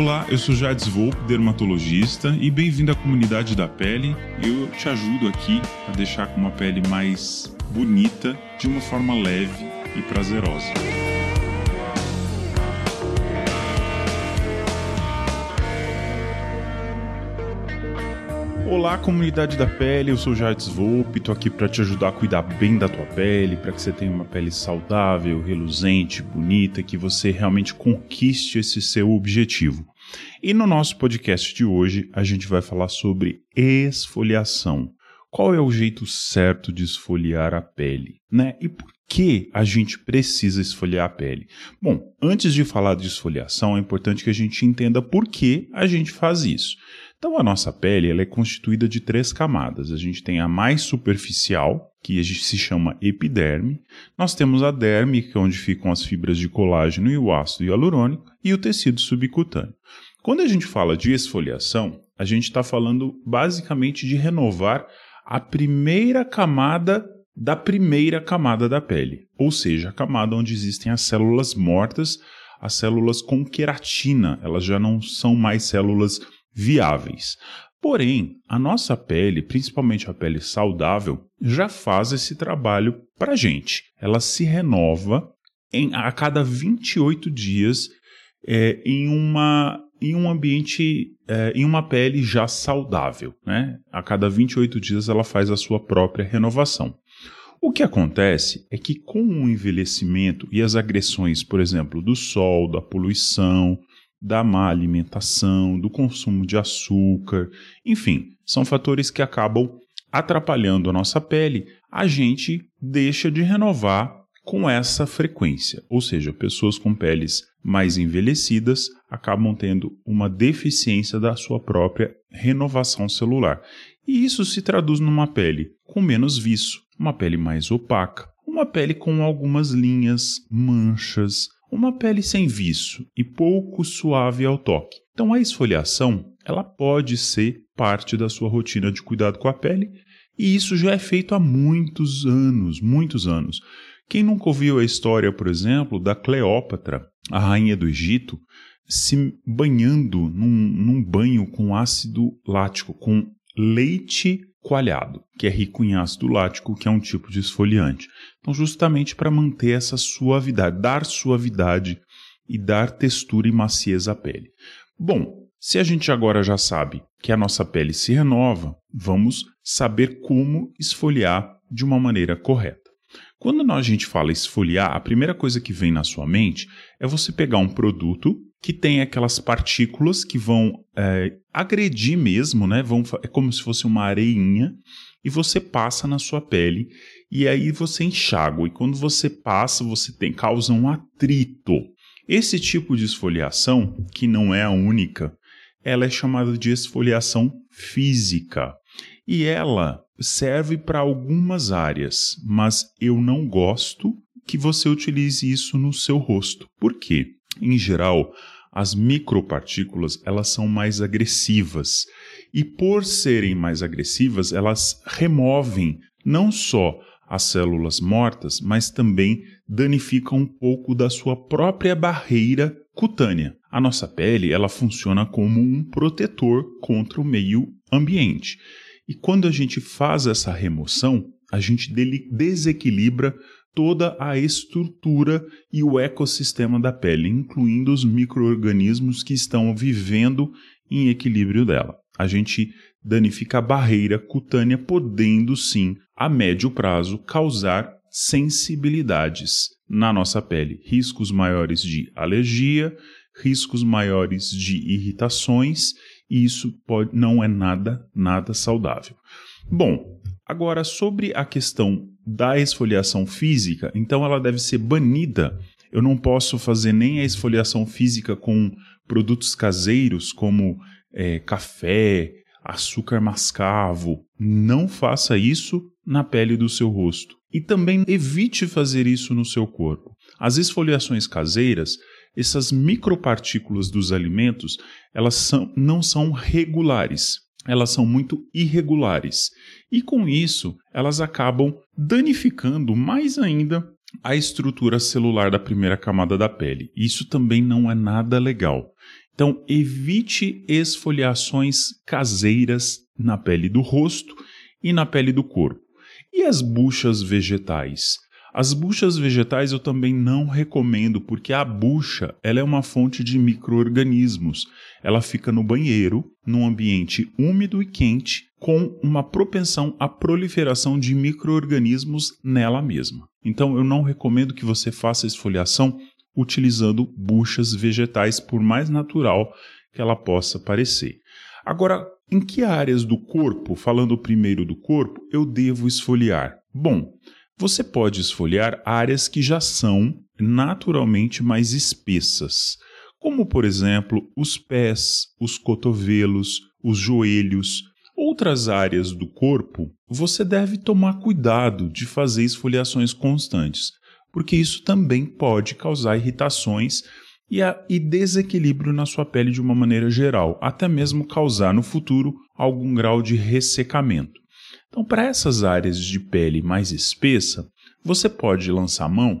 Olá, eu sou Jades Volpe, dermatologista, e bem-vindo à comunidade da pele. Eu te ajudo aqui a deixar com uma pele mais bonita, de uma forma leve e prazerosa. Olá, comunidade da pele, eu sou Jardim Volpe, tô aqui para te ajudar a cuidar bem da tua pele, para que você tenha uma pele saudável, reluzente, bonita, que você realmente conquiste esse seu objetivo. E no nosso podcast de hoje, a gente vai falar sobre esfoliação. Qual é o jeito certo de esfoliar a pele, né? E por que a gente precisa esfoliar a pele? Bom, antes de falar de esfoliação, é importante que a gente entenda por que a gente faz isso. Então, a nossa pele ela é constituída de três camadas. A gente tem a mais superficial, que se chama epiderme. Nós temos a derme, que é onde ficam as fibras de colágeno e o ácido hialurônico, e o tecido subcutâneo. Quando a gente fala de esfoliação, a gente está falando basicamente de renovar a primeira camada da primeira camada da pele, ou seja, a camada onde existem as células mortas, as células com queratina, elas já não são mais células viáveis. Porém, a nossa pele, principalmente a pele saudável, já faz esse trabalho para a gente. Ela se renova em, a cada 28 dias é, em, uma, em um ambiente, é, em uma pele já saudável. Né? A cada 28 dias ela faz a sua própria renovação. O que acontece é que com o envelhecimento e as agressões, por exemplo, do sol, da poluição, da má alimentação, do consumo de açúcar, enfim, são fatores que acabam atrapalhando a nossa pele, a gente deixa de renovar com essa frequência. Ou seja, pessoas com peles mais envelhecidas acabam tendo uma deficiência da sua própria renovação celular. E isso se traduz numa pele com menos viço, uma pele mais opaca, uma pele com algumas linhas, manchas, uma pele sem viço e pouco suave ao toque. Então a esfoliação, ela pode ser parte da sua rotina de cuidado com a pele, e isso já é feito há muitos anos, muitos anos. Quem nunca ouviu a história, por exemplo, da Cleópatra, a rainha do Egito, se banhando num, num banho com ácido lático, com leite coalhado, que é rico em ácido lático, que é um tipo de esfoliante. Então, justamente para manter essa suavidade, dar suavidade e dar textura e maciez à pele. Bom, se a gente agora já sabe que a nossa pele se renova, vamos saber como esfoliar de uma maneira correta. Quando a gente fala esfoliar, a primeira coisa que vem na sua mente é você pegar um produto que tem aquelas partículas que vão é, agredir mesmo, né? Vão, é como se fosse uma areinha e você passa na sua pele e aí você enxágua e quando você passa você tem causa um atrito. Esse tipo de esfoliação, que não é a única, ela é chamada de esfoliação física e ela serve para algumas áreas, mas eu não gosto que você utilize isso no seu rosto. Por quê? Em geral, as micropartículas elas são mais agressivas e por serem mais agressivas elas removem não só as células mortas, mas também danificam um pouco da sua própria barreira cutânea. A nossa pele ela funciona como um protetor contra o meio ambiente. E quando a gente faz essa remoção, a gente desequilibra toda a estrutura e o ecossistema da pele, incluindo os micro-organismos que estão vivendo em equilíbrio dela. A gente danifica a barreira cutânea, podendo sim, a médio prazo, causar sensibilidades na nossa pele, riscos maiores de alergia, riscos maiores de irritações, e isso pode, não é nada, nada saudável. Bom, agora sobre a questão da esfoliação física, então ela deve ser banida. Eu não posso fazer nem a esfoliação física com produtos caseiros como é, café, açúcar mascavo. Não faça isso na pele do seu rosto. E também evite fazer isso no seu corpo. As esfoliações caseiras, essas micropartículas dos alimentos, elas são, não são regulares elas são muito irregulares e com isso elas acabam danificando mais ainda a estrutura celular da primeira camada da pele. Isso também não é nada legal. Então, evite esfoliações caseiras na pele do rosto e na pele do corpo. E as buchas vegetais? As buchas vegetais eu também não recomendo, porque a bucha ela é uma fonte de micro-organismos. Ela fica no banheiro, num ambiente úmido e quente, com uma propensão à proliferação de micro-organismos nela mesma. Então eu não recomendo que você faça esfoliação utilizando buchas vegetais, por mais natural que ela possa parecer. Agora, em que áreas do corpo, falando primeiro do corpo, eu devo esfoliar? Bom, você pode esfoliar áreas que já são naturalmente mais espessas, como por exemplo os pés, os cotovelos, os joelhos. Outras áreas do corpo, você deve tomar cuidado de fazer esfoliações constantes, porque isso também pode causar irritações e, a, e desequilíbrio na sua pele de uma maneira geral, até mesmo causar no futuro algum grau de ressecamento. Então, para essas áreas de pele mais espessa, você pode lançar mão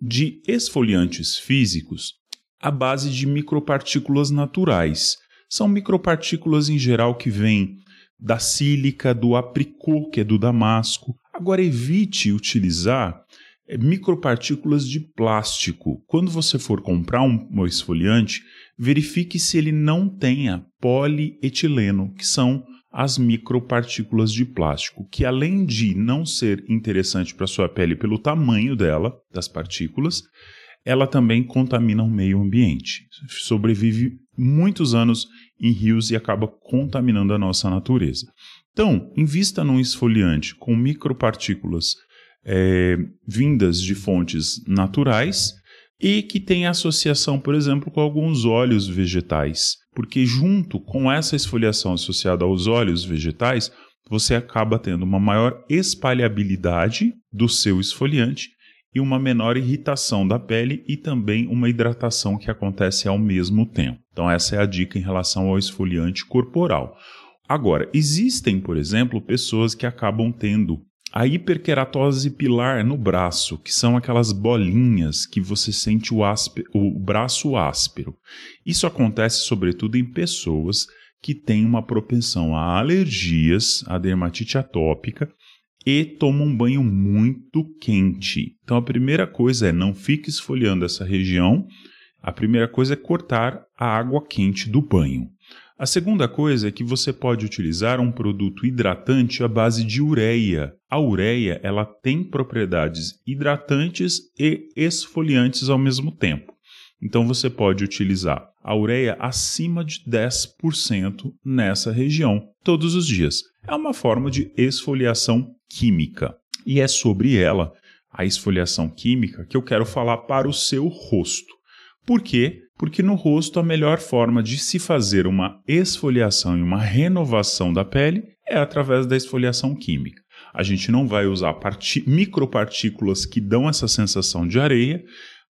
de esfoliantes físicos à base de micropartículas naturais. São micropartículas em geral que vêm da sílica, do apricot, que é do damasco. Agora evite utilizar é, micropartículas de plástico. Quando você for comprar um esfoliante, verifique se ele não tenha polietileno, que são as micropartículas de plástico, que além de não ser interessante para sua pele pelo tamanho dela, das partículas, ela também contamina o meio ambiente. Sobrevive muitos anos em rios e acaba contaminando a nossa natureza. Então, invista num esfoliante com micropartículas é, vindas de fontes naturais e que tem associação, por exemplo, com alguns óleos vegetais, porque junto com essa esfoliação associada aos óleos vegetais, você acaba tendo uma maior espalhabilidade do seu esfoliante e uma menor irritação da pele e também uma hidratação que acontece ao mesmo tempo. Então essa é a dica em relação ao esfoliante corporal. Agora, existem, por exemplo, pessoas que acabam tendo a hiperqueratose pilar no braço, que são aquelas bolinhas que você sente o, áspero, o braço áspero. Isso acontece sobretudo em pessoas que têm uma propensão a alergias, a dermatite atópica e tomam um banho muito quente. Então a primeira coisa é não fique esfoliando essa região. A primeira coisa é cortar a água quente do banho. A segunda coisa é que você pode utilizar um produto hidratante à base de ureia. A ureia ela tem propriedades hidratantes e esfoliantes ao mesmo tempo. Então você pode utilizar a ureia acima de 10% nessa região todos os dias. É uma forma de esfoliação química. E é sobre ela, a esfoliação química, que eu quero falar para o seu rosto. Por quê? Porque no rosto a melhor forma de se fazer uma esfoliação e uma renovação da pele é através da esfoliação química. A gente não vai usar micropartículas que dão essa sensação de areia,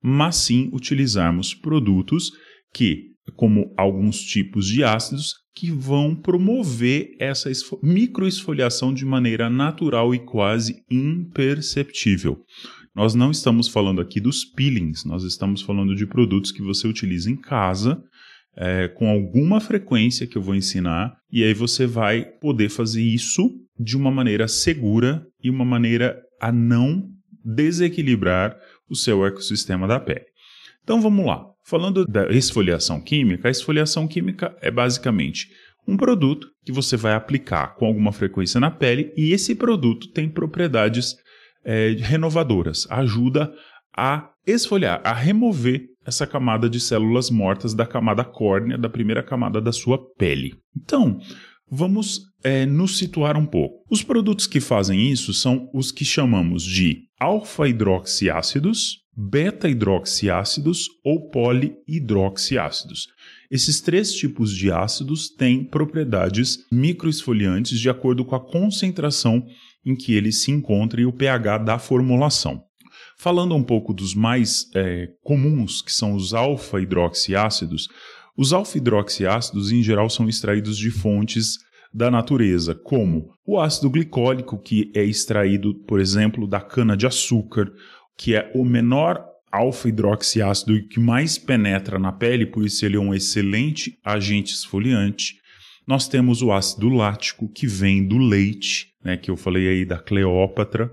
mas sim utilizarmos produtos que, como alguns tipos de ácidos, que vão promover essa microesfoliação de maneira natural e quase imperceptível. Nós não estamos falando aqui dos peelings, nós estamos falando de produtos que você utiliza em casa é, com alguma frequência que eu vou ensinar, e aí você vai poder fazer isso de uma maneira segura e uma maneira a não desequilibrar o seu ecossistema da pele. Então vamos lá. Falando da esfoliação química, a esfoliação química é basicamente um produto que você vai aplicar com alguma frequência na pele e esse produto tem propriedades é, renovadoras, ajuda a esfoliar, a remover essa camada de células mortas da camada córnea, da primeira camada da sua pele. Então, vamos é, nos situar um pouco. Os produtos que fazem isso são os que chamamos de alfa-hidroxiácidos, beta-hidroxiácidos ou polihidroxiácidos. Esses três tipos de ácidos têm propriedades microesfoliantes de acordo com a concentração em que ele se encontra e o pH da formulação. Falando um pouco dos mais é, comuns, que são os alfa-hidroxiácidos, os alfa-hidroxiácidos em geral são extraídos de fontes da natureza, como o ácido glicólico, que é extraído, por exemplo, da cana-de-açúcar, que é o menor alfa-hidroxiácido que mais penetra na pele, por isso ele é um excelente agente esfoliante. Nós temos o ácido lático, que vem do leite, né, que eu falei aí da Cleópatra,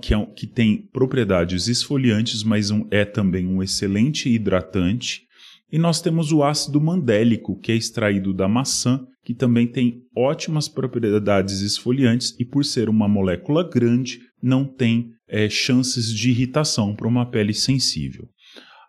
que, é, que tem propriedades esfoliantes, mas um, é também um excelente hidratante. E nós temos o ácido mandélico, que é extraído da maçã, que também tem ótimas propriedades esfoliantes e, por ser uma molécula grande, não tem é, chances de irritação para uma pele sensível.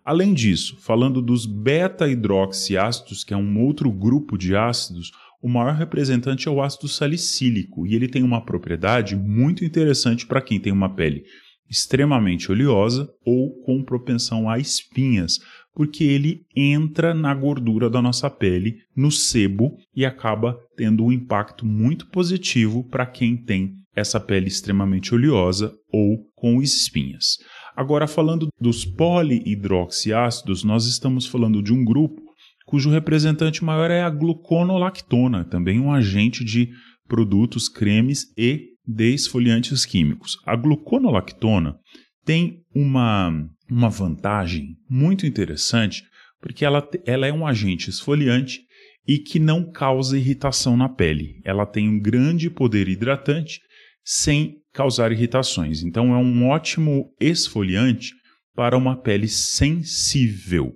Além disso, falando dos beta-hidroxiácidos, que é um outro grupo de ácidos, o maior representante é o ácido salicílico e ele tem uma propriedade muito interessante para quem tem uma pele extremamente oleosa ou com propensão a espinhas, porque ele entra na gordura da nossa pele, no sebo, e acaba tendo um impacto muito positivo para quem tem essa pele extremamente oleosa ou com espinhas. Agora, falando dos polihidroxiácidos, nós estamos falando de um grupo cujo representante maior é a gluconolactona, também um agente de produtos, cremes e de esfoliantes químicos. A gluconolactona tem uma, uma vantagem muito interessante, porque ela, ela é um agente esfoliante e que não causa irritação na pele. Ela tem um grande poder hidratante sem causar irritações. Então é um ótimo esfoliante para uma pele sensível.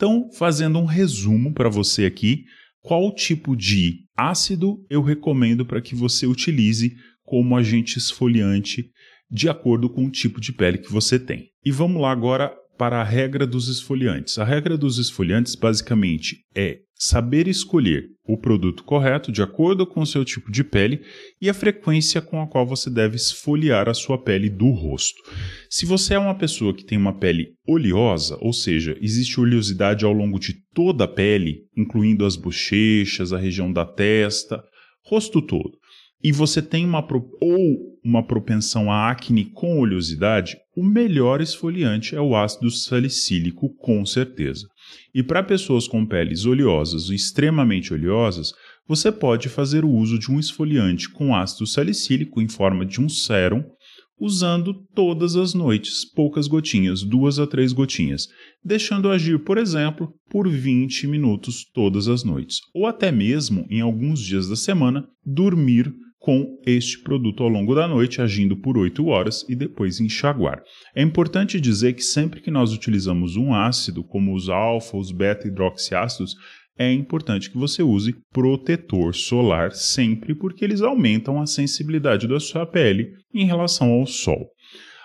Então, fazendo um resumo para você aqui, qual tipo de ácido eu recomendo para que você utilize como agente esfoliante de acordo com o tipo de pele que você tem. E vamos lá agora para a regra dos esfoliantes. A regra dos esfoliantes basicamente é saber escolher o produto correto de acordo com o seu tipo de pele e a frequência com a qual você deve esfoliar a sua pele do rosto. Se você é uma pessoa que tem uma pele oleosa, ou seja, existe oleosidade ao longo de toda a pele, incluindo as bochechas, a região da testa, rosto todo, e você tem uma ou uma propensão à acne com oleosidade, o melhor esfoliante é o ácido salicílico, com certeza. E para pessoas com peles oleosas ou extremamente oleosas, você pode fazer o uso de um esfoliante com ácido salicílico em forma de um sérum, usando todas as noites, poucas gotinhas, duas a três gotinhas, deixando agir, por exemplo, por 20 minutos todas as noites, ou até mesmo, em alguns dias da semana, dormir com este produto ao longo da noite, agindo por 8 horas e depois enxaguar. É importante dizer que sempre que nós utilizamos um ácido, como os alfa, os beta-hidroxiácidos, é importante que você use protetor solar sempre, porque eles aumentam a sensibilidade da sua pele em relação ao sol.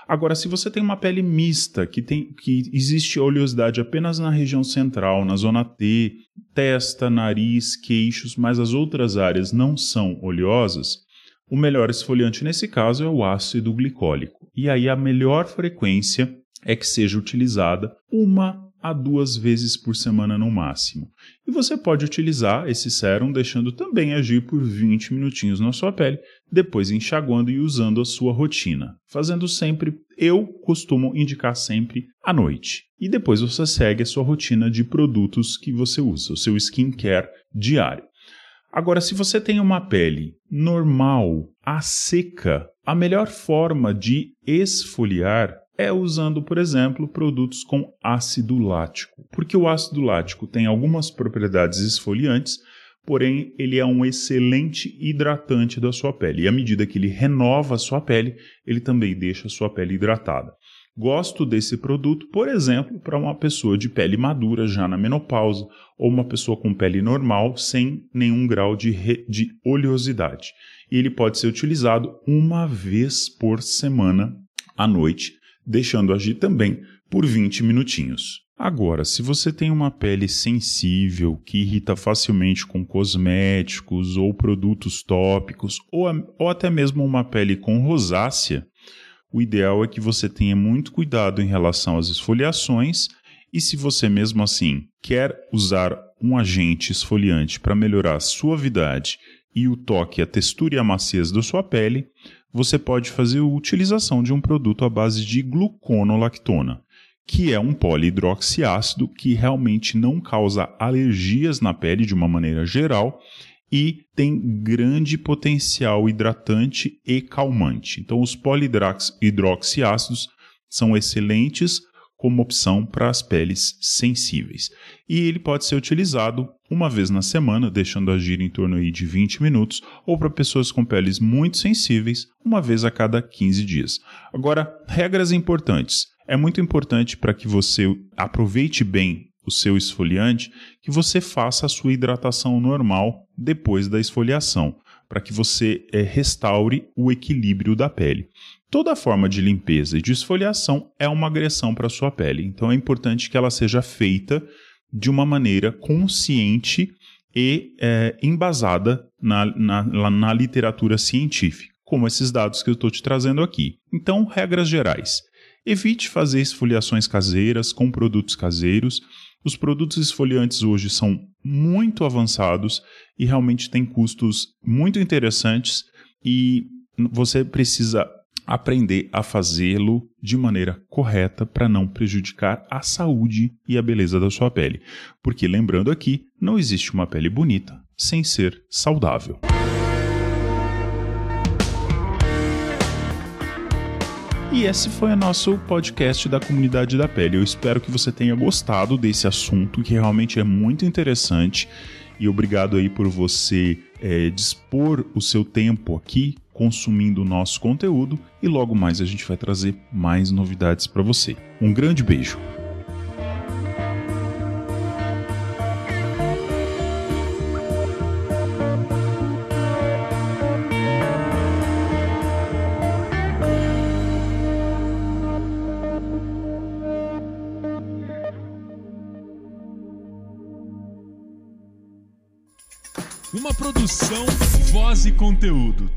Agora, se você tem uma pele mista, que, tem, que existe oleosidade apenas na região central, na zona T, testa, nariz, queixos, mas as outras áreas não são oleosas, o melhor esfoliante nesse caso é o ácido glicólico. E aí a melhor frequência é que seja utilizada uma a duas vezes por semana no máximo. E você pode utilizar esse sérum deixando também agir por 20 minutinhos na sua pele, depois enxaguando e usando a sua rotina. Fazendo sempre, eu costumo indicar sempre à noite. E depois você segue a sua rotina de produtos que você usa, o seu skincare diário. Agora, se você tem uma pele normal, a seca, a melhor forma de esfoliar é usando, por exemplo, produtos com ácido lático, porque o ácido lático tem algumas propriedades esfoliantes, porém ele é um excelente hidratante da sua pele. E à medida que ele renova a sua pele, ele também deixa a sua pele hidratada. Gosto desse produto, por exemplo, para uma pessoa de pele madura já na menopausa ou uma pessoa com pele normal sem nenhum grau de, re... de oleosidade. E ele pode ser utilizado uma vez por semana à noite, deixando agir também por 20 minutinhos. Agora, se você tem uma pele sensível que irrita facilmente com cosméticos ou produtos tópicos, ou, ou até mesmo uma pele com rosácea, o ideal é que você tenha muito cuidado em relação às esfoliações e se você mesmo assim quer usar um agente esfoliante para melhorar a suavidade e o toque, a textura e a maciez da sua pele, você pode fazer a utilização de um produto à base de gluconolactona, que é um polihidroxiácido que realmente não causa alergias na pele de uma maneira geral e tem grande potencial hidratante e calmante. Então, os polihidroxiácidos são excelentes como opção para as peles sensíveis. E ele pode ser utilizado uma vez na semana, deixando agir em torno aí de 20 minutos, ou para pessoas com peles muito sensíveis, uma vez a cada 15 dias. Agora, regras importantes. É muito importante para que você aproveite bem o seu esfoliante que você faça a sua hidratação normal depois da esfoliação, para que você é, restaure o equilíbrio da pele. Toda forma de limpeza e de esfoliação é uma agressão para a sua pele, então é importante que ela seja feita de uma maneira consciente e é, embasada na, na, na literatura científica, como esses dados que eu estou te trazendo aqui. Então, regras gerais. Evite fazer esfoliações caseiras com produtos caseiros. Os produtos esfoliantes hoje são muito avançados e realmente têm custos muito interessantes e você precisa aprender a fazê-lo de maneira correta para não prejudicar a saúde e a beleza da sua pele. Porque lembrando aqui, não existe uma pele bonita sem ser saudável. E esse foi o nosso podcast da comunidade da pele. Eu espero que você tenha gostado desse assunto, que realmente é muito interessante. E obrigado aí por você é, dispor o seu tempo aqui consumindo o nosso conteúdo e logo mais a gente vai trazer mais novidades para você. Um grande beijo. Conteúdo.